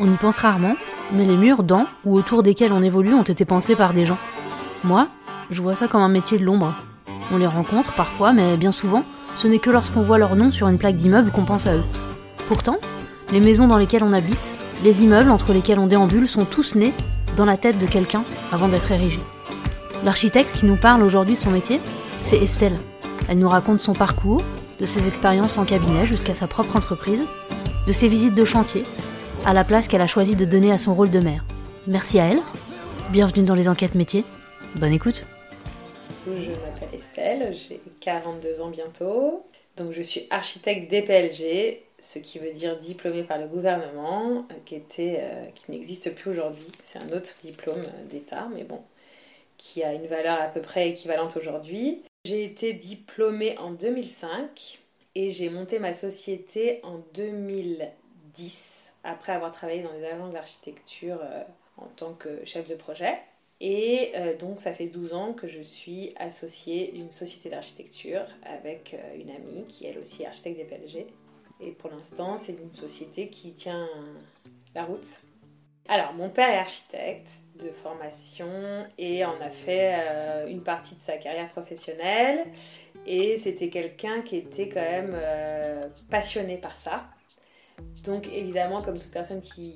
On y pense rarement, mais les murs dans ou autour desquels on évolue ont été pensés par des gens. Moi, je vois ça comme un métier de l'ombre. On les rencontre parfois, mais bien souvent, ce n'est que lorsqu'on voit leur nom sur une plaque d'immeuble qu'on pense à eux. Pourtant, les maisons dans lesquelles on habite, les immeubles entre lesquels on déambule sont tous nés dans la tête de quelqu'un avant d'être érigés. L'architecte qui nous parle aujourd'hui de son métier, c'est Estelle. Elle nous raconte son parcours, de ses expériences en cabinet jusqu'à sa propre entreprise, de ses visites de chantier, à la place qu'elle a choisi de donner à son rôle de mère. Merci à elle. Bienvenue dans les enquêtes métiers. Bonne écoute. Je m'appelle Estelle, j'ai 42 ans bientôt. Donc je suis architecte DPLG, ce qui veut dire diplômée par le gouvernement, euh, qui, était, euh, qui n'existe plus aujourd'hui. C'est un autre diplôme euh, d'État, mais bon, qui a une valeur à peu près équivalente aujourd'hui. J'ai été diplômée en 2005 et j'ai monté ma société en 2010 après avoir travaillé dans des agences d'architecture euh, en tant que chef de projet. Et euh, donc ça fait 12 ans que je suis associée d'une société d'architecture avec euh, une amie qui elle aussi est architecte des PLG. Et pour l'instant c'est une société qui tient la route. Alors mon père est architecte de formation et en a fait une partie de sa carrière professionnelle. Et c'était quelqu'un qui était quand même passionné par ça. Donc évidemment, comme toute personne qui,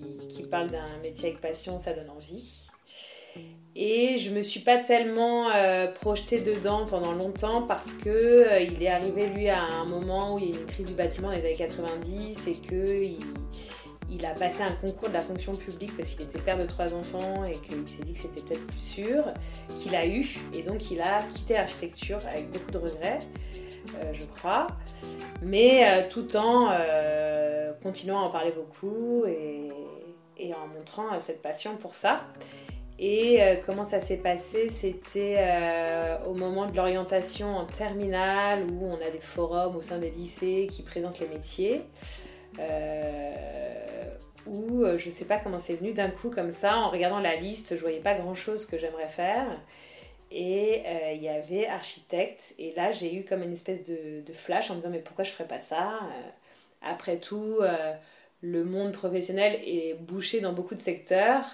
parle d'un métier avec passion, ça donne envie. Et je me suis pas tellement euh, projetée dedans pendant longtemps parce que euh, il est arrivé lui à un moment où il y a eu une crise du bâtiment dans les années 90 et que il, a passé un concours de la fonction publique parce qu'il était père de trois enfants et qu'il s'est dit que c'était peut-être plus sûr, qu'il a eu et donc il a quitté l'architecture avec beaucoup de regrets, euh, je crois, mais tout en continuant à en parler beaucoup et, en montrant euh, cette passion pour ça. Et euh, comment ça s'est passé? C'était euh, au moment de l'orientation en terminale où on a des forums au sein des lycées qui présentent les métiers. où je ne sais pas comment c'est venu d'un coup comme ça, en regardant la liste, je voyais pas grand chose que j'aimerais faire. Et il y avait architecte. Et là, j'ai eu comme une espèce de, flash en me disant mais pourquoi je ferais pas ça après tout, euh, le monde professionnel est bouché dans beaucoup de secteurs.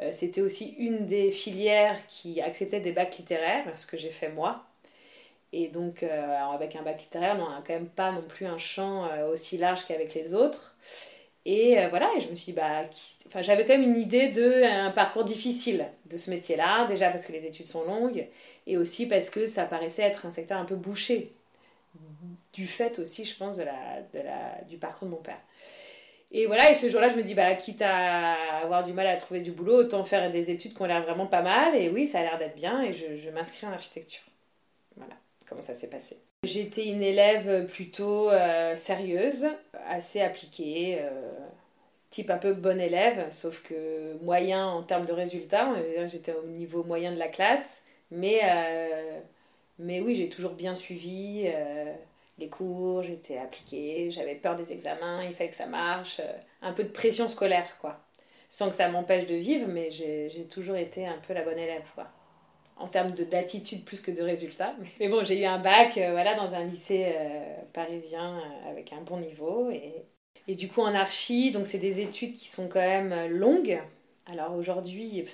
Euh, c'était aussi une des filières qui acceptait des bacs littéraires, ce que j'ai fait moi. Et donc, euh, avec un bac littéraire, on n'a quand même pas non plus un champ aussi large qu'avec les autres. Et voilà, je me suis dit, bah, j'avais quand même une idée d'un parcours difficile de ce métier-là, déjà parce que les études sont longues, et aussi parce que ça paraissait être un secteur un peu bouché du fait aussi, je pense, de la, de la, du parcours de mon père. Et voilà, et ce jour-là, je me dis, bah, quitte à avoir du mal à trouver du boulot, autant faire des études qui ont l'air vraiment pas mal. Et oui, ça a l'air d'être bien, et je, m'inscris en architecture. Voilà, comment ça s'est passé. J'étais une élève plutôt euh, sérieuse, assez appliquée, euh, type un peu bon élève, sauf que moyen en termes de résultats. J'étais au niveau moyen de la classe, mais, euh, mais oui, j'ai toujours bien suivi les cours, j'étais appliquée, j'avais peur des examens, il fallait que ça marche, euh, un peu de pression scolaire, quoi. Sans que ça m'empêche de vivre, mais j'ai toujours été un peu la bonne élève, quoi. En termes d'attitude plus que de résultats. Mais bon, j'ai eu un bac euh, voilà, dans un lycée euh, parisien avec un bon niveau. Et, et du coup, en archi, donc c'est des études qui sont quand même longues. Alors aujourd'hui,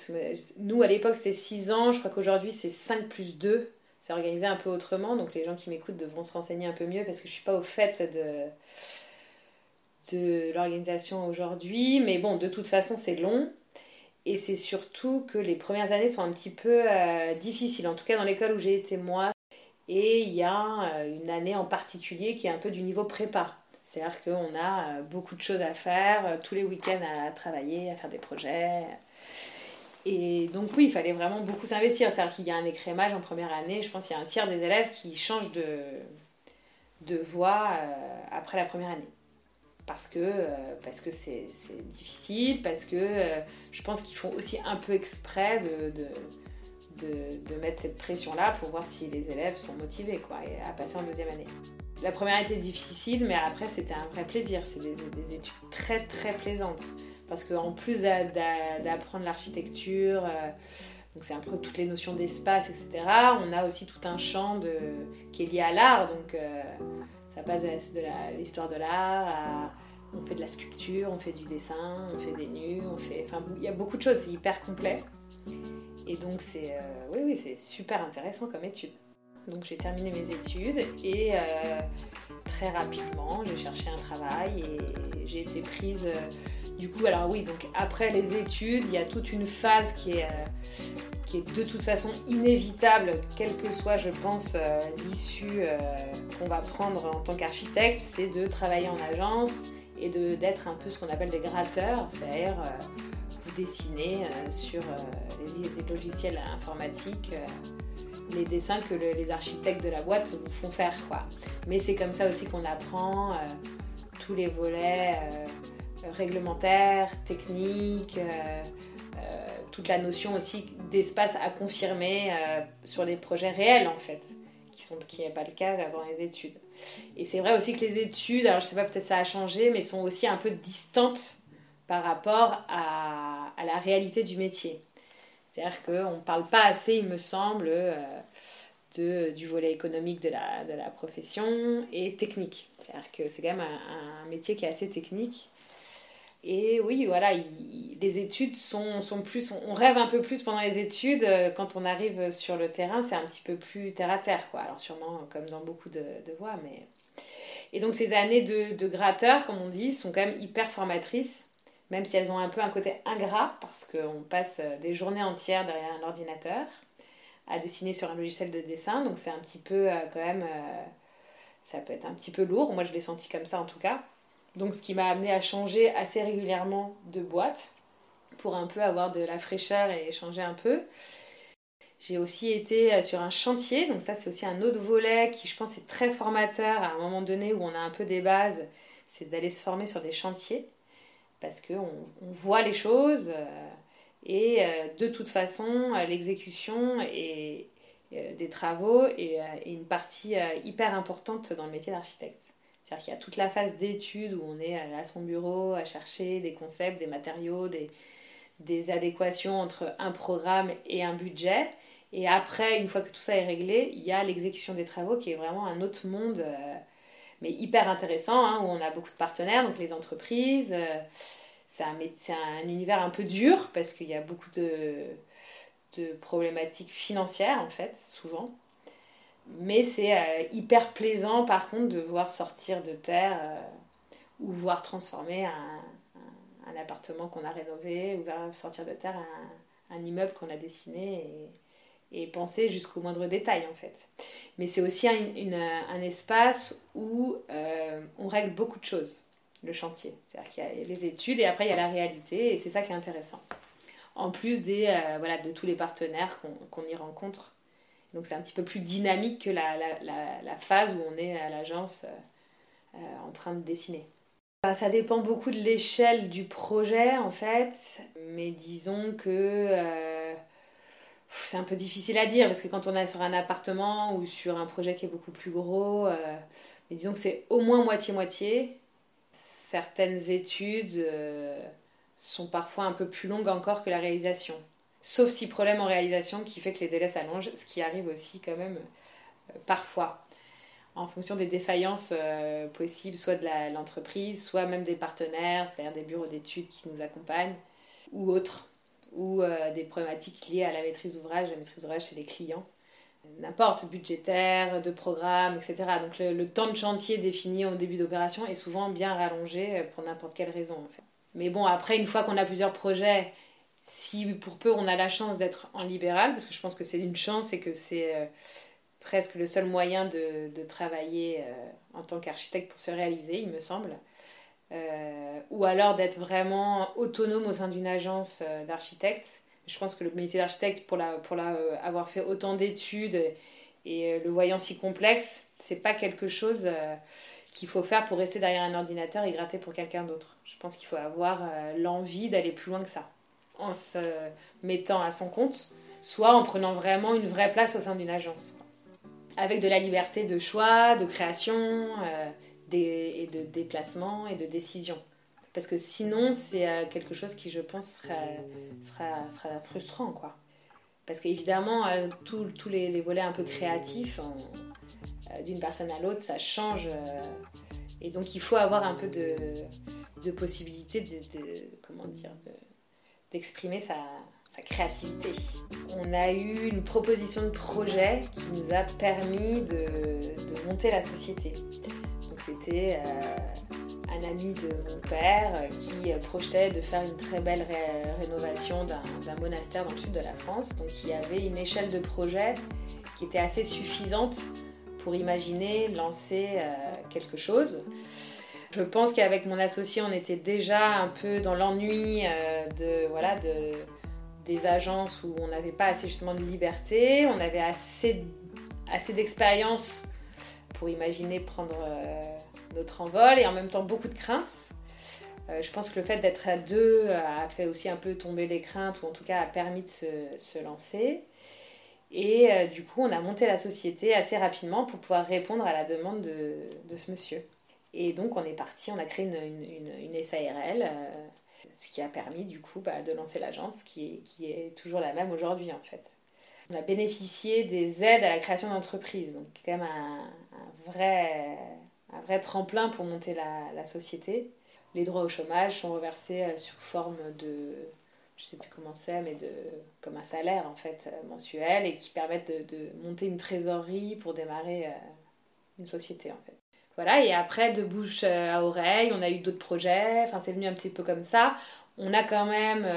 nous à l'époque c'était 6 ans, je crois qu'aujourd'hui c'est 5 plus 2 c'est organisé un peu autrement. Donc les gens qui m'écoutent devront se renseigner un peu mieux parce que je suis pas au fait de, de l'organisation aujourd'hui. Mais bon, de toute façon, c'est long. Et c'est surtout que les premières années sont un petit peu euh, difficiles, en tout cas dans l'école où j'ai été moi. Et il y a euh, une année en particulier qui est un peu du niveau prépa. C'est-à-dire qu'on a euh, beaucoup de choses à faire, tous les week-ends à travailler, à faire des projets, et donc oui, il fallait vraiment beaucoup s'investir. C'est-à-dire qu'il y a un écrémage en première année. Je pense qu'il y a un tiers des élèves qui changent de, de voie euh, après la première année. Parce que euh, c'est difficile, parce que euh, je pense qu'ils font aussi un peu exprès de, de, de, mettre cette pression-là pour voir si les élèves sont motivés quoi, à passer en deuxième année. La première était difficile, mais après c'était un vrai plaisir. C'est des études très très plaisantes parce qu'en plus d'apprendre l'architecture, euh, donc c'est un peu toutes les notions d'espace, etc., on a aussi tout un champ qui est lié à l'art, donc euh, ça passe de l'histoire de l'art on fait de la sculpture, on fait du dessin, on fait des nus, on fait. Enfin, il y a beaucoup de choses, c'est hyper complet. Et donc, c'est oui, oui, c'est super intéressant comme étude. Donc, j'ai terminé mes études et très rapidement, j'ai cherché un travail et j'ai été prise. du coup, alors oui, donc après les études, il y a toute une phase qui est qui est de toute façon inévitable, quelle que soit, je pense, euh, l'issue euh, qu'on va prendre en tant qu'architecte, c'est de travailler en agence et d'être un peu ce qu'on appelle des gratteurs, c'est-à-dire euh, vous dessiner sur les, logiciels informatiques les dessins que les architectes de la boîte vous font faire. Quoi. Mais c'est comme ça aussi qu'on apprend tous les volets réglementaires, techniques toute la notion aussi d'espace à confirmer euh, sur des projets réels en fait, qui sont qui n'est pas le cas avant les études. Et c'est vrai aussi que les études, alors je sais pas peut-être ça a changé, mais sont aussi un peu distantes par rapport à la réalité du métier. C'est-à-dire qu'on ne parle pas assez, il me semble, euh, de, du volet économique de la, de la profession et technique. C'est-à-dire que c'est quand même un, métier qui est assez technique et oui, voilà, les études sont, sont, plus. On rêve un peu plus pendant les études. Euh, quand on arrive sur le terrain, c'est un petit peu plus terre à terre, quoi. Alors, sûrement, comme dans beaucoup de, voies, mais. Et donc, ces années de, de, gratteur, comme on dit, sont quand même hyper formatrices, même si elles ont un peu un côté ingrat, parce qu'on passe euh, des journées entières derrière un ordinateur à dessiner sur un logiciel de dessin. Donc, c'est un petit peu, euh, quand même. ça peut être un petit peu lourd. Moi, je l'ai senti comme ça, en tout cas. Donc ce qui m'a amené à changer assez régulièrement de boîte pour un peu avoir de la fraîcheur et changer un peu. J'ai aussi été euh, sur un chantier, donc ça c'est aussi un autre volet qui je pense est très formateur à un moment donné où on a un peu des bases, c'est d'aller se former sur des chantiers parce qu'on on voit les choses euh, et euh, de toute façon l'exécution et, des travaux est une partie hyper importante dans le métier d'architecte. C'est-à-dire qu'il y a toute la phase d'étude où on est à son bureau à chercher des concepts, des matériaux, des, des adéquations entre un programme et un budget. Et après, une fois que tout ça est réglé, il y a l'exécution des travaux qui est vraiment un autre monde, euh, hyper intéressant, hein, où on a beaucoup de partenaires, donc les entreprises. Euh, c'est un, un, univers un peu dur parce qu'il y a beaucoup de, problématiques financières, en fait, souvent. Mais c'est euh, hyper plaisant par contre de voir sortir de terre euh, ou voir transformer un, appartement qu'on a rénové ou voir sortir de terre un, immeuble qu'on a dessiné et penser jusqu'au moindre détail en fait. Mais c'est aussi un, espace où euh, on règle beaucoup de choses, le chantier. C'est-à-dire qu'il y a les études et après il y a la réalité et c'est ça qui est intéressant. En plus des, voilà, de tous les partenaires qu'on y rencontre donc c'est un petit peu plus dynamique que la, phase où on est à l'agence euh, euh, en train de dessiner. Bah, ça dépend beaucoup de l'échelle du projet en fait, mais disons que euh, c'est un peu difficile à dire parce que quand on est sur un appartement ou sur un projet qui est beaucoup plus gros, mais disons que c'est au moins moitié-moitié. Certaines études sont parfois un peu plus longues encore que la réalisation. Sauf si problème en réalisation qui fait que les délais s'allongent, ce qui arrive aussi quand même euh, parfois. En fonction des défaillances euh, possibles, soit de l'entreprise, soit même des partenaires, c'est-à-dire des bureaux d'études qui nous accompagnent, ou autres, ou euh, des problématiques liées à la maîtrise d'ouvrage, la maîtrise d'ouvrage chez les clients, n'importe, budgétaire, de programme, etc. Donc le, temps de chantier défini au début d'opération est souvent bien rallongé pour n'importe quelle raison. Mais bon, après, une fois qu'on a plusieurs projets si pour peu on a la chance d'être en libéral, parce que je pense que c'est une chance et que c'est euh, presque le seul moyen de, travailler euh, en tant qu'architecte pour se réaliser, il me semble. Euh, ou alors d'être vraiment autonome au sein d'une agence d'architecte. Je pense que le métier d'architecte, pour, la, pour la, avoir fait autant d'études et le voyant si complexe, c'est pas quelque chose qu'il faut faire pour rester derrière un ordinateur et gratter pour quelqu'un d'autre. Je pense qu'il faut avoir l'envie d'aller plus loin que ça en se mettant à son compte, soit en prenant vraiment une vraie place au sein d'une agence. Avec de la liberté de choix, de création, euh, et de déplacement et de décision. Parce que sinon, c'est euh, quelque chose qui, je pense, sera, sera, frustrant. quoi. Parce qu'évidemment, euh, tous les, volets un peu créatifs, d'une personne à l'autre, ça change. et donc, il faut avoir un peu de, de possibilités de, comment dire, d'exprimer sa, sa créativité. On a eu une proposition de projet qui nous a permis de, monter la société. C'était euh, un ami de mon père qui projetait de faire une très belle rénovation d'un monastère dans le sud de la France. Donc il y avait une échelle de projet qui était assez suffisante pour imaginer lancer euh, quelque chose. Je pense qu'avec mon associé, on était déjà un peu dans l'ennui euh, de voilà de des agences où on n'avait pas assez justement de liberté, on avait assez, assez d'expérience pour imaginer prendre euh, notre envol et en même temps beaucoup de craintes. Euh, je pense que le fait d'être à deux a fait aussi un peu tomber les craintes ou en tout cas a permis de se, lancer. Et euh, du coup, on a monté la société assez rapidement pour pouvoir répondre à la demande de, ce monsieur. Et donc, on est parti, on a créé une, une SARL ce qui a permis du coup bah, de lancer l'agence qui est, qui est toujours la même aujourd'hui en fait. On a bénéficié des aides à la création d'entreprises, donc quand même un, vrai, un vrai tremplin pour monter la, la, société. Les droits au chômage sont reversés euh, sous forme de, je sais plus comment c'est, mais de, comme un salaire en fait euh, mensuel et qui permettent de, de monter une trésorerie pour démarrer euh, une société en fait. Voilà, et après, de bouche à oreille, on a eu d'autres projets, enfin c'est venu un petit peu comme ça. On a quand même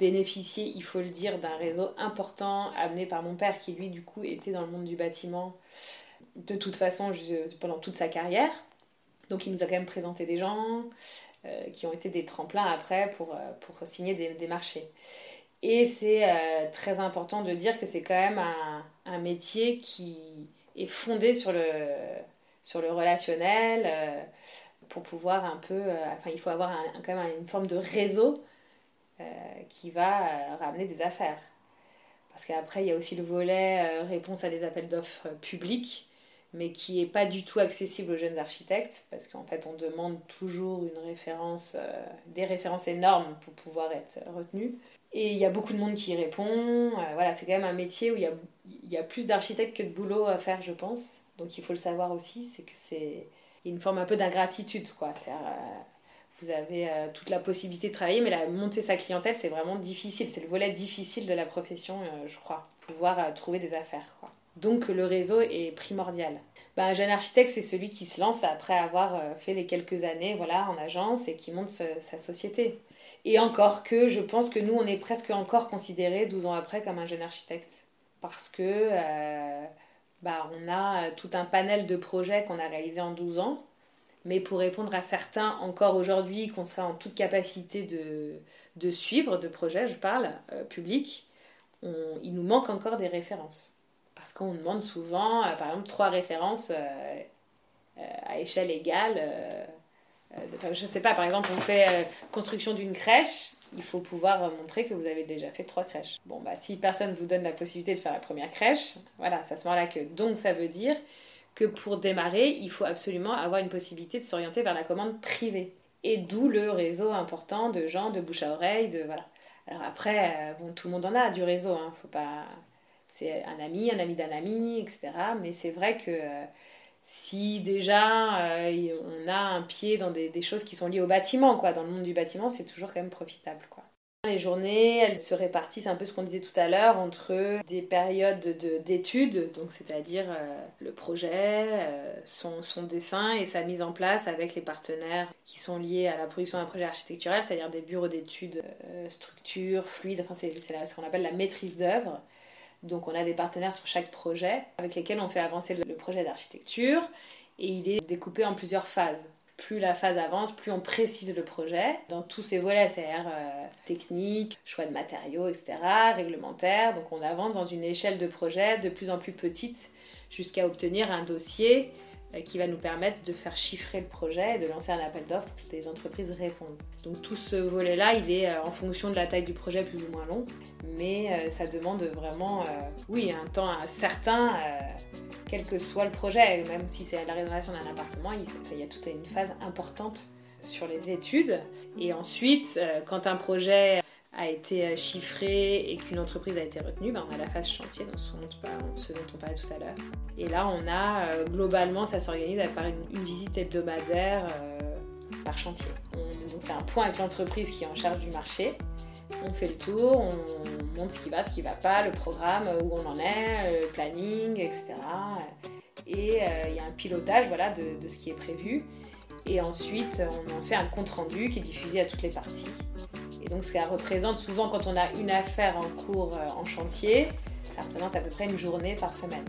bénéficié, il faut le dire, d'un réseau important amené par mon père qui lui du coup était dans le monde du bâtiment de toute façon pendant toute sa carrière. Donc il nous a quand même présenté des gens euh, qui ont été des tremplins après pour, pour signer des, marchés. Et c'est très important de dire que c'est quand même un, un métier qui est fondé sur le sur le relationnel, euh, pour pouvoir un peu. Euh, enfin, il faut avoir quand même une forme de réseau euh, qui va ramener des affaires. Parce qu'après, il y a aussi le volet réponse à des appels d'offres publics, mais qui n'est pas du tout accessible aux jeunes architectes, parce qu'en fait, on demande toujours une référence, des références énormes pour pouvoir être retenu. Et il y a beaucoup de monde qui répond. voilà, c'est quand même un métier où il y a, y a plus d'architectes que de boulot à faire, je pense. Donc il faut le savoir aussi, c'est que c'est une forme un peu d'ingratitude, quoi. Euh, vous avez euh, toute la possibilité de travailler, mais la, monter sa clientèle, c'est vraiment difficile. C'est le volet difficile de la profession, euh, je crois. Pouvoir trouver des affaires. Donc le réseau est primordial. Ben, un jeune architecte, c'est celui qui se lance après avoir fait les quelques années voilà, en agence et qui monte sa société. Et encore que je pense que nous, on est presque encore considéré 12 ans après comme un jeune architecte. Parce que bah, on a euh, tout un panel de projets qu'on a réalisés en 12 ans. Mais pour répondre à certains encore aujourd'hui qu'on serait en toute capacité de, suivre, de projets, je parle, euh, public, il nous manque encore des références. Parce qu'on demande souvent, euh, par exemple, trois références à échelle égale. je ne sais pas, par exemple, on fait construction d'une crèche, il faut pouvoir montrer que vous avez déjà fait trois crèches. Bon, bah, si personne vous donne la possibilité de faire la première crèche, voilà, c'est à ce moment-là que. Donc, ça veut dire que pour démarrer, il faut absolument avoir une possibilité de s'orienter vers la commande privée. Et d'où le réseau important de gens de bouche à oreille, de. Voilà. Alors après, euh, bon, tout le monde en a du réseau, hein, faut pas. C'est un ami, un ami d'un ami, etc. Mais c'est vrai que. Euh, si déjà euh, on a un pied dans des, choses qui sont liées au bâtiment, quoi, dans le monde du bâtiment, c'est toujours quand même profitable. Quoi. Les journées, elles se répartissent un peu ce qu'on disait tout à l'heure entre des périodes d'études, donc c'est-à-dire euh, le projet, son, son, dessin et sa mise en place avec les partenaires qui sont liés à la production d'un projet architectural, c'est-à-dire des bureaux d'études, structure, fluide, enfin c'est ce qu'on appelle la maîtrise d'œuvre. Donc on a des partenaires sur chaque projet avec lesquels on fait avancer le projet d'architecture et il est découpé en plusieurs phases. Plus la phase avance, plus on précise le projet dans tous ses volets, c'est-à-dire euh, technique, choix de matériaux, etc., réglementaire. Donc on avance dans une échelle de projet de plus en plus petite jusqu'à obtenir un dossier qui va nous permettre de faire chiffrer le projet et de lancer un appel d'offres pour que les entreprises répondent. Donc tout ce volet-là, il est euh, en fonction de la taille du projet plus ou moins long, mais euh, ça demande vraiment, oui, un temps certain, quel que soit le projet, même si c'est la rénovation d'un appartement, il, y a toute une phase importante sur les études. Et ensuite, quand un projet a été euh, chiffré et qu'une entreprise a été retenue, ben on a la phase chantier, dans ce, dont on parlait tout à l'heure. Et là, on a euh, globalement, ça s'organise par une, visite hebdomadaire euh, par chantier. donc c'est un point avec l'entreprise qui est en charge du marché. On fait le tour, on montre ce qui va, ce qui va pas, le programme, où on en est, le planning, etc. Et il y a un pilotage voilà, de, de ce qui est prévu. Et ensuite, on en fait un compte rendu qui est diffusé à toutes les parties. Et donc, ça représente souvent, quand on a une affaire en cours euh, en chantier, ça représente à peu près une journée par semaine.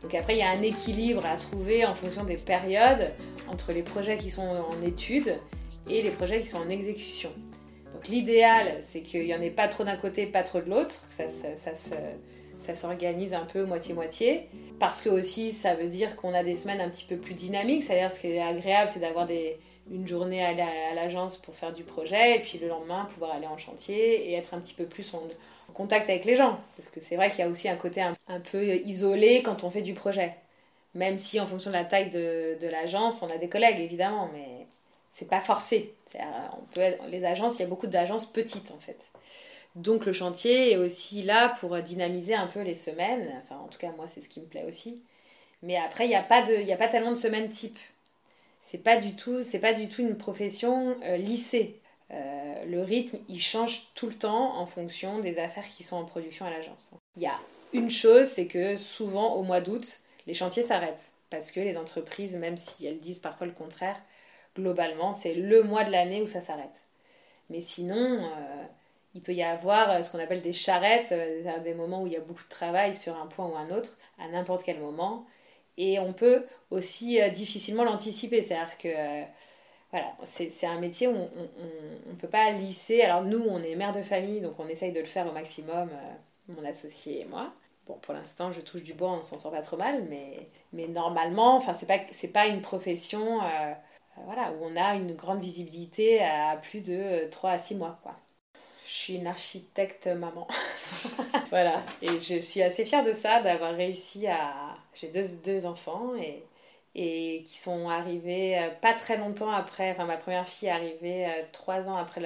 Donc après, il y a un équilibre à trouver en fonction des périodes entre les projets qui sont en étude et les projets qui sont en exécution. Donc l'idéal, c'est qu'il n'y en ait pas trop d'un côté, pas trop de l'autre, ça, ça, ça, ça s'organise un peu moitié-moitié. Parce que aussi, ça veut dire qu'on a des semaines un petit peu plus dynamiques. C'est-à-dire, ce qui est agréable, c'est d'avoir une journée à l'agence pour faire du projet, et puis le lendemain, pouvoir aller en chantier et être un petit peu plus en, contact avec les gens. Parce que c'est vrai qu'il y a aussi un côté un, peu isolé quand on fait du projet. Même si, en fonction de la taille de, l'agence, on a des collègues, évidemment, mais c'est pas forcé. On peut les agences, il y a beaucoup d'agences petites, en fait. Donc le chantier est aussi là pour dynamiser un peu les semaines. Enfin, en tout cas, moi, c'est ce qui me plaît aussi. Mais après, il n'y a, pas a pas tellement de semaines type. C'est pas du tout, c'est pas du tout une profession euh, lissée. Euh, le rythme, il change tout le temps en fonction des affaires qui sont en production à l'agence. Il y a une chose, c'est que souvent au mois d'août, les chantiers s'arrêtent parce que les entreprises, même si elles disent parfois le contraire, globalement, c'est le mois de l'année où ça s'arrête. Mais sinon, euh, il peut y avoir euh, ce qu'on appelle des charrettes, des moments où il y a beaucoup de travail sur un point ou un autre, à n'importe quel moment. Et on peut aussi euh, difficilement l'anticiper. C'est-à-dire que voilà, c'est un métier où on ne peut pas lisser. Alors nous, on est mère de famille, donc on essaye de le faire au maximum, mon associé et moi. Bon, pour l'instant, je touche du bois, on s'en sort pas trop mal, mais, mais normalement, enfin, c'est pas, pas une profession voilà, où on a une grande visibilité à plus de 3 à 6 mois, quoi. Je suis une architecte maman. voilà. Et je suis assez fière de ça, d'avoir réussi à. J'ai deux, deux enfants et, et qui sont arrivés euh, pas très longtemps après. Enfin, ma première fille est arrivée euh, trois ans après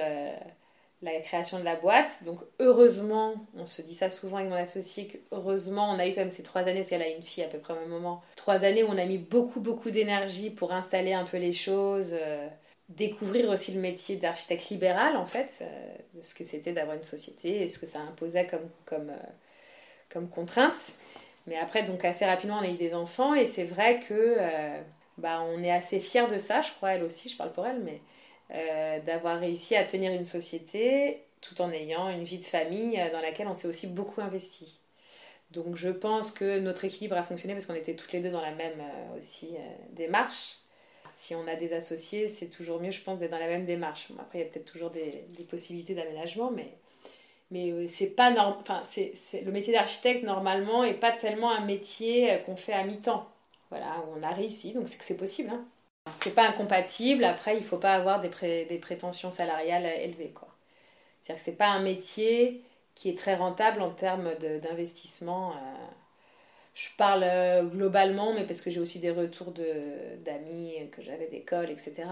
la création de la boîte. Donc, heureusement, on se dit ça souvent avec mon associé, heureusement, on a eu quand même ces trois années, parce qu'elle a une fille à peu près au même moment. Trois années où on a mis beaucoup, beaucoup d'énergie pour installer un peu les choses. Euh, découvrir aussi le métier d'architecte libéral en fait, euh, ce que c'était d'avoir une société et ce que ça imposait comme, comme, comme contrainte. Mais après, donc assez rapidement, on a eu des enfants et c'est vrai que euh, bah, on est assez fiers de ça, je crois, elle aussi, je parle pour elle, mais d'avoir réussi à tenir une société tout en ayant une vie de famille dans laquelle on s'est aussi beaucoup investi. Donc je pense que notre équilibre a fonctionné parce qu'on était toutes les deux dans la même aussi démarche si on a des associés, c'est toujours mieux, je pense, d'être dans la même démarche. après, il y a peut-être toujours des, possibilités d'aménagement, mais, mais euh, c'est pas enfin, c'est, le métier d'architecte, normalement, est pas tellement un métier euh, qu'on fait à mi-temps. Voilà, on a réussi, donc c'est que c'est possible. Hein. C'est pas incompatible, après, il faut pas avoir des, des prétentions salariales élevées. Quoi. C'est-à-dire que c'est pas un métier qui est très rentable en termes d'investissement. Euh, je parle euh, globalement, mais parce que j'ai aussi des retours d'amis que j'avais d'école, etc.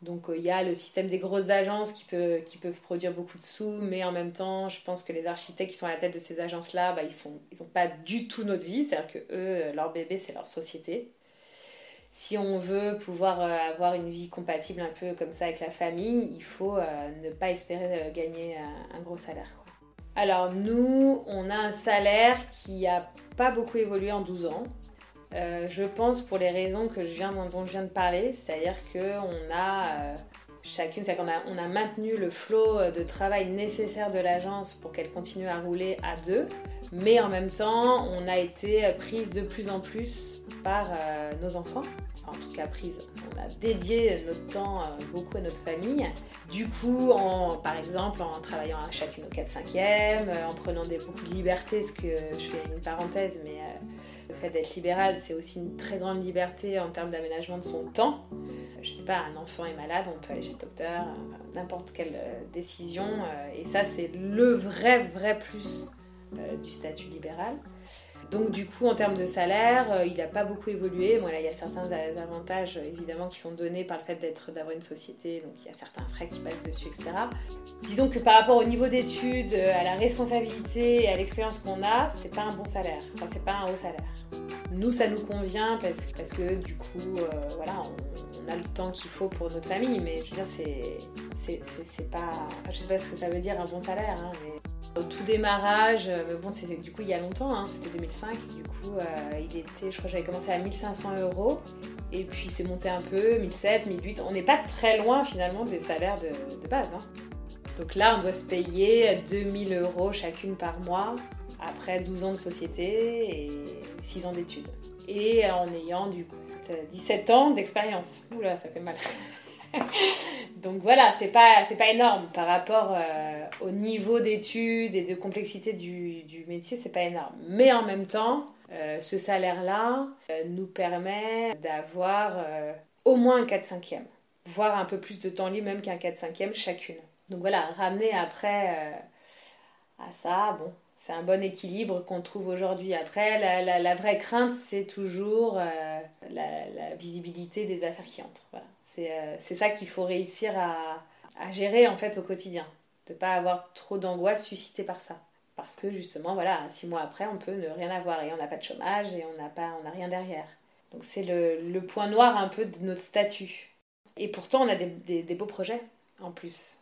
Donc euh, il y a le système des grosses agences qui, peut, qui peuvent produire beaucoup de sous, mais en même temps, je pense que les architectes qui sont à la tête de ces agences-là, bah, ils n'ont ils pas du tout notre vie, c'est-à-dire que eux, euh, leur bébé, c'est leur société. Si on veut pouvoir avoir une vie compatible un peu comme ça avec la famille, il faut ne pas espérer gagner un, gros salaire. Alors nous, on a un salaire qui n'a pas beaucoup évolué en 12 ans. Euh, je pense pour les raisons que je viens, dont je viens de parler, c'est-à-dire qu'on a euh, chacune, qu'on a, on a maintenu le flot de travail nécessaire de l'agence pour qu'elle continue à rouler à deux, mais en même temps, on a été prise de plus en plus par euh, nos enfants en tout cas prise. On a dédié notre temps beaucoup à notre famille. Du coup, par exemple, en travaillant à chacune au 4-5e, euh, en prenant beaucoup de liberté, ce que je fais une parenthèse, mais fait d'être libéral, c'est aussi une très grande liberté en termes d'aménagement de son temps. Je sais pas, un enfant est malade, on peut aller chez le docteur, n'importe quelle décision. et ça, c'est le vrai, vrai plus du statut libéral. Donc du coup, en termes de salaire, euh, il n'a pas beaucoup évolué. Voilà, il y a certains avantages évidemment qui sont donnés par le fait d'être d'avoir une société, donc il y a certains frais qui passent dessus, etc. Disons que par rapport au niveau d'études, à la responsabilité et à l'expérience qu'on a, c'est pas un bon salaire. Enfin, c'est pas un haut salaire. Nous, ça nous convient parce, que du coup, euh, voilà, on, a le temps qu'il faut pour notre famille, mais je veux dire, c'est, c'est, pas, je sais pas ce que ça veut dire un bon salaire. Hein, au tout démarrage, euh, mais bon, c'était du coup il y a longtemps, hein, c'était 2005, du coup euh, il était, je crois que j'avais commencé à 1500 euros, et puis c'est monté un peu, 1700, 1800, on n'est pas très loin finalement des salaires de, de base. Hein. Donc là, on doit se payer 2000 euros chacune par mois après 12 ans de société et 6 ans d'études. Et en ayant du coup 17 ans d'expérience. Oula, ça fait mal. Donc voilà, c'est pas, pas énorme par rapport euh, au niveau d'études et de complexité du, du métier, c'est pas énorme. Mais en même temps, euh, ce salaire-là euh, nous permet d'avoir au moins un 4-5e, voire un peu plus de temps libre même qu'un 4-5e chacune. Donc voilà, ramener après à ça, bon, c'est un bon équilibre qu'on trouve aujourd'hui. Après, la, vraie crainte, c'est toujours euh, la, visibilité des affaires qui entrent. Euh, c'est ça qu'il faut réussir à, gérer en fait au quotidien. De ne pas avoir trop d'angoisse suscitée par ça. Parce que justement, voilà, six mois après, on peut ne rien avoir et on n'a pas de chômage et on n'a pas, on rien derrière. Donc c'est le, point noir un peu de notre statut. Et pourtant, on a des beaux projets en plus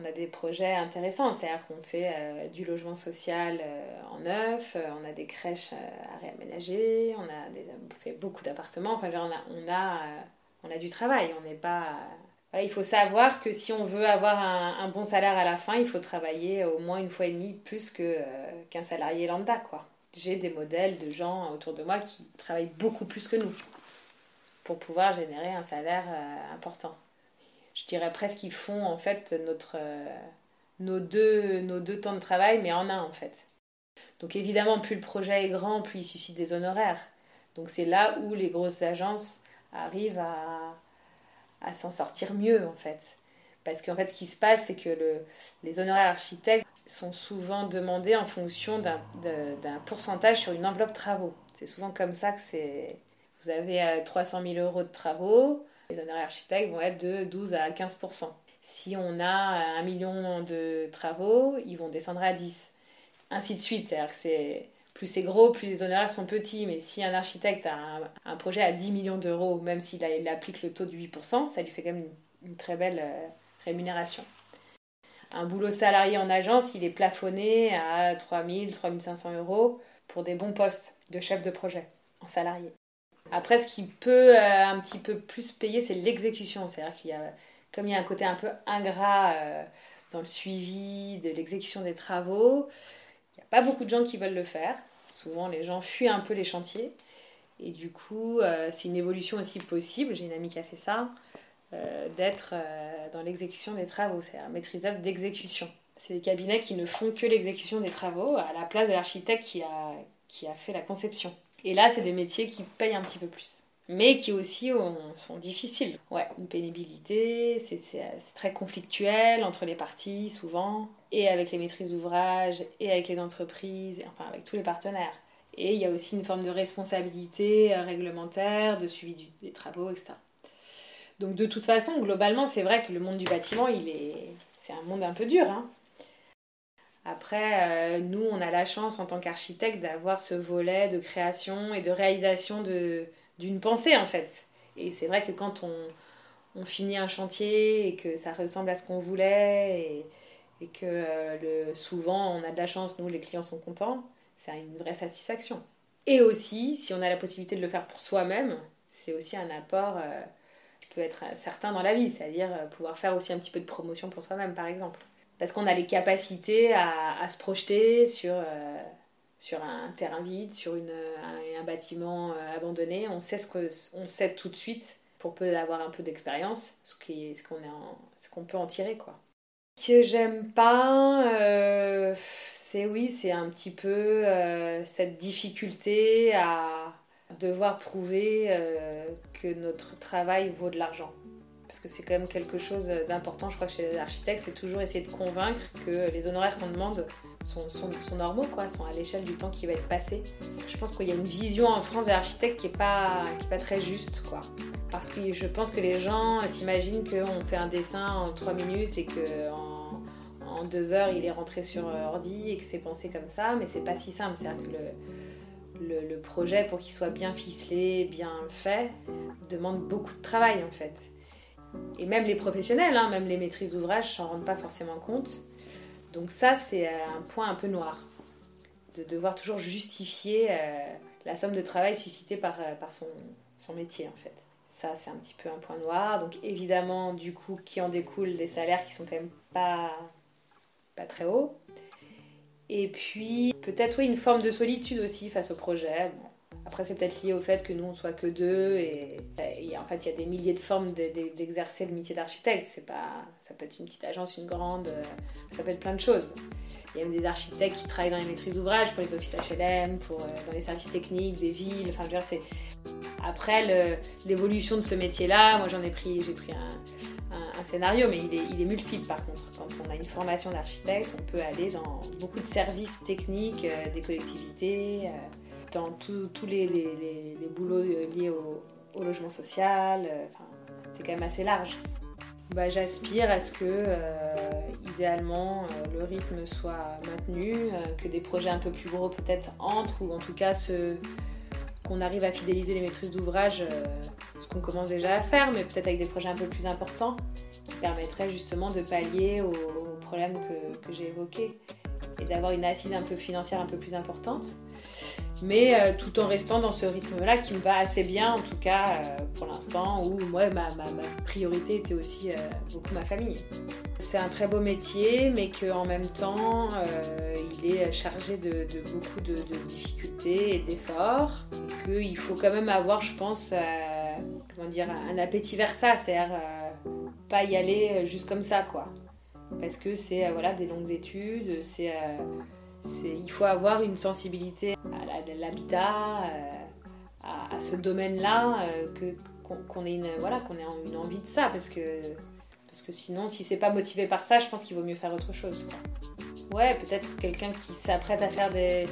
on a des projets intéressants, c'est-à-dire qu'on fait euh, du logement social euh, en neuf, euh, on a des crèches à réaménager, on a fait beaucoup d'appartements, enfin on a, on a, du travail, on n'est pas... il faut savoir que si on veut avoir un, bon salaire à la fin, il faut travailler au moins une fois et demie plus qu'un salarié lambda. J'ai des modèles de gens autour de moi qui travaillent beaucoup plus que nous pour pouvoir générer un salaire important je dirais presque qu'ils font en fait notre, euh, nos, deux, nos deux temps de travail, mais en un en fait. Donc évidemment, plus le projet est grand, plus il suscite des honoraires. Donc c'est là où les grosses agences arrivent à, à s'en sortir mieux en fait. Parce qu'en fait, ce qui se passe, c'est que le, les honoraires architectes sont souvent demandés en fonction d'un pourcentage sur une enveloppe travaux. C'est souvent comme ça que c'est. Vous avez 300 euh, 000 euros de travaux, les honoraires architectes vont être de 12 à 15%. Si on a un million de travaux, ils vont descendre à 10. Ainsi de suite. C'est-à-dire que c'est plus c'est gros, plus les honoraires sont petits. Mais si un architecte a un, projet à 10 millions d'euros, même s'il applique le taux de 8%, ça lui fait quand même une, très belle euh, rémunération. Un boulot salarié en agence, il est plafonné à 3000, 3500 euros pour des bons postes de chef de projet en salarié. Après, ce qui peut euh, un petit peu plus payer, c'est l'exécution. C'est-à-dire qu'il y a, comme il y a un côté un peu ingrat euh, dans le suivi de l'exécution des travaux, il n'y a pas beaucoup de gens qui veulent le faire. Souvent, les gens fuient un peu les chantiers. Et du coup, euh, c'est une évolution aussi possible. J'ai une amie qui a fait ça, d'être dans l'exécution des travaux, c'est-à-dire maîtrise d'œuvre d'exécution. C'est des cabinets qui ne font que l'exécution des travaux à la place de l'architecte qui a, qui a fait la conception. Et là, c'est des métiers qui payent un petit peu plus. Mais qui aussi sont difficiles. Ouais, une pénibilité, c'est très conflictuel entre les parties, souvent, et avec les maîtrises d'ouvrage, et avec les entreprises, enfin avec tous les partenaires. Et il y a aussi une forme de responsabilité euh, réglementaire, de suivi des travaux, etc. Donc de toute façon, globalement, c'est vrai que le monde du bâtiment, il est, c'est un monde un peu dur. Hein. Après, euh, nous, on a la chance en tant qu'architecte d'avoir ce volet de création et de réalisation d'une pensée, en fait. Et c'est vrai que quand on, finit un chantier et que ça ressemble à ce qu'on voulait et, que euh, souvent on a de la chance, nous, les clients sont contents, c'est une vraie satisfaction. Et aussi, si on a la possibilité de le faire pour soi-même, c'est aussi un apport euh, qui peut être certain dans la vie, c'est-à-dire pouvoir faire aussi un petit peu de promotion pour soi-même, par exemple parce qu'on a les capacités à, se projeter sur, euh, sur un terrain vide, sur une, un, bâtiment euh, abandonné. On sait, ce que, on sait tout de suite, pour peu avoir un peu d'expérience, ce qu'on ce ce qu'on peut en tirer. quoi. Que j'aime pas, euh, c'est oui, c'est un petit peu cette difficulté à devoir prouver que notre travail vaut de l'argent. Parce que c'est quand même quelque chose d'important, je crois que chez les architectes, c'est toujours essayer de convaincre que les honoraires qu'on demande sont, normaux, quoi, sont à l'échelle du temps qui va être passé. Je pense qu'il y a une vision en France de l'architecte qui n'est pas, pas très juste, quoi. Parce que je pense que les gens s'imaginent qu'on fait un dessin en 3 minutes et qu'en en, deux heures il est rentré sur ordi et que c'est pensé comme ça, mais c'est pas si simple. C'est-à-dire que le, projet, pour qu'il soit bien ficelé, bien fait, demande beaucoup de travail en fait. Et même les professionnels, hein, même les maîtrises d'ouvrage, s'en rendent pas forcément compte. Donc ça, c'est euh, un point un peu noir, de devoir toujours justifier euh, la somme de travail suscitée par, euh, son métier en fait. Ça, c'est un petit peu un point noir. Donc évidemment, du coup, qui en découle des salaires qui sont quand même pas, pas très hauts. Et puis, peut-être, oui, une forme de solitude aussi face au projet. Après, c'est peut-être lié au fait que nous, on soit que deux. Et, en fait, il y a des milliers de formes d'exercer le métier d'architecte. Ça peut être une petite agence, une grande, euh, ça peut être plein de choses. Il y a même des architectes qui travaillent dans les maîtrises d'ouvrage, pour les offices HLM, pour, euh, dans les services techniques des villes. Enfin, je veux dire. Après, l'évolution de ce métier-là, moi, j'en ai pris, j'ai pris un scénario, mais il est, multiple par contre. Quand on a une formation d'architecte, on peut aller dans beaucoup de services techniques euh, des collectivités, dans tous les, boulots euh, liés au, logement social. c'est quand même assez large. Bah, J'aspire à ce que, idéalement, le rythme soit maintenu, que des projets un peu plus gros peut-être entrent, ou en tout cas qu'on arrive à fidéliser les maîtrises d'ouvrage, euh, ce qu'on commence déjà à faire, mais peut-être avec des projets un peu plus importants, qui permettraient justement de pallier aux, problèmes que, j'ai évoqués et d'avoir une assise un peu financière un peu plus importante. Mais euh, tout en restant dans ce rythme-là qui me va assez bien, en tout cas euh, pour l'instant, où moi, ma, priorité était aussi beaucoup ma famille. C'est un très beau métier, mais qu'en même temps, il est chargé de, beaucoup de, difficultés et d'efforts qu'il faut quand même avoir, je pense, euh, comment dire, un appétit vers ça, c'est-à-dire euh, pas y aller euh, juste comme ça, quoi. Parce que c'est voilà des longues études, c'est il faut avoir une sensibilité à l'habitat, à, ce domaine-là, que qu'on ait une voilà qu'on ait une envie de ça, parce que parce que sinon, si c'est pas motivé par ça, je pense qu'il vaut mieux faire autre chose. Ouais, peut-être quelqu'un qui s'apprête à faire de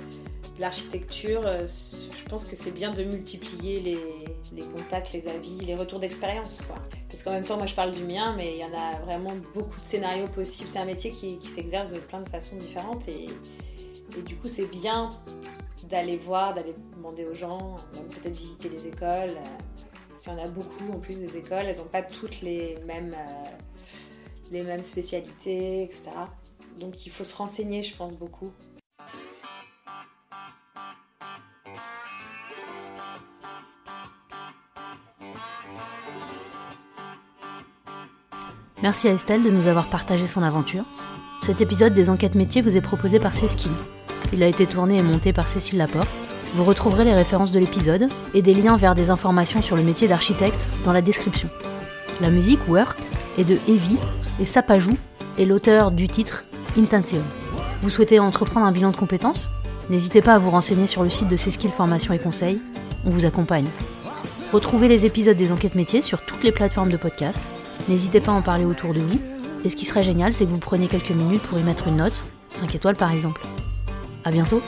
l'architecture, euh, je pense que c'est bien de multiplier les, contacts, les avis, les retours d'expérience. Parce qu'en même temps, moi je parle du mien, mais il y en a vraiment beaucoup de scénarios possibles. C'est un métier qui, s'exerce de plein de façons différentes et, du coup, c'est bien d'aller voir, d'aller demander aux gens, peut-être visiter les écoles. Il y en a beaucoup en plus des écoles, elles n'ont pas toutes les mêmes, euh, les mêmes spécialités, etc. Donc il faut se renseigner, je pense, beaucoup. Merci à Estelle de nous avoir partagé son aventure. Cet épisode des enquêtes métiers vous est proposé par Cécile. Il a été tourné et monté par Cécile Laporte. Vous retrouverez les références de l'épisode et des liens vers des informations sur le métier d'architecte dans la description. La musique Work est de Evie et Sapajou est l'auteur du titre Intention. Vous souhaitez entreprendre un bilan de compétences? N'hésitez pas à vous renseigner sur le site de Cécile Formation et Conseils. On vous accompagne. Retrouvez les épisodes des enquêtes métiers sur toutes les plateformes de podcast N'hésitez pas à en parler autour de vous. Et ce qui serait génial, c'est que vous preniez quelques minutes pour y mettre une note, 5 étoiles par exemple. A bientôt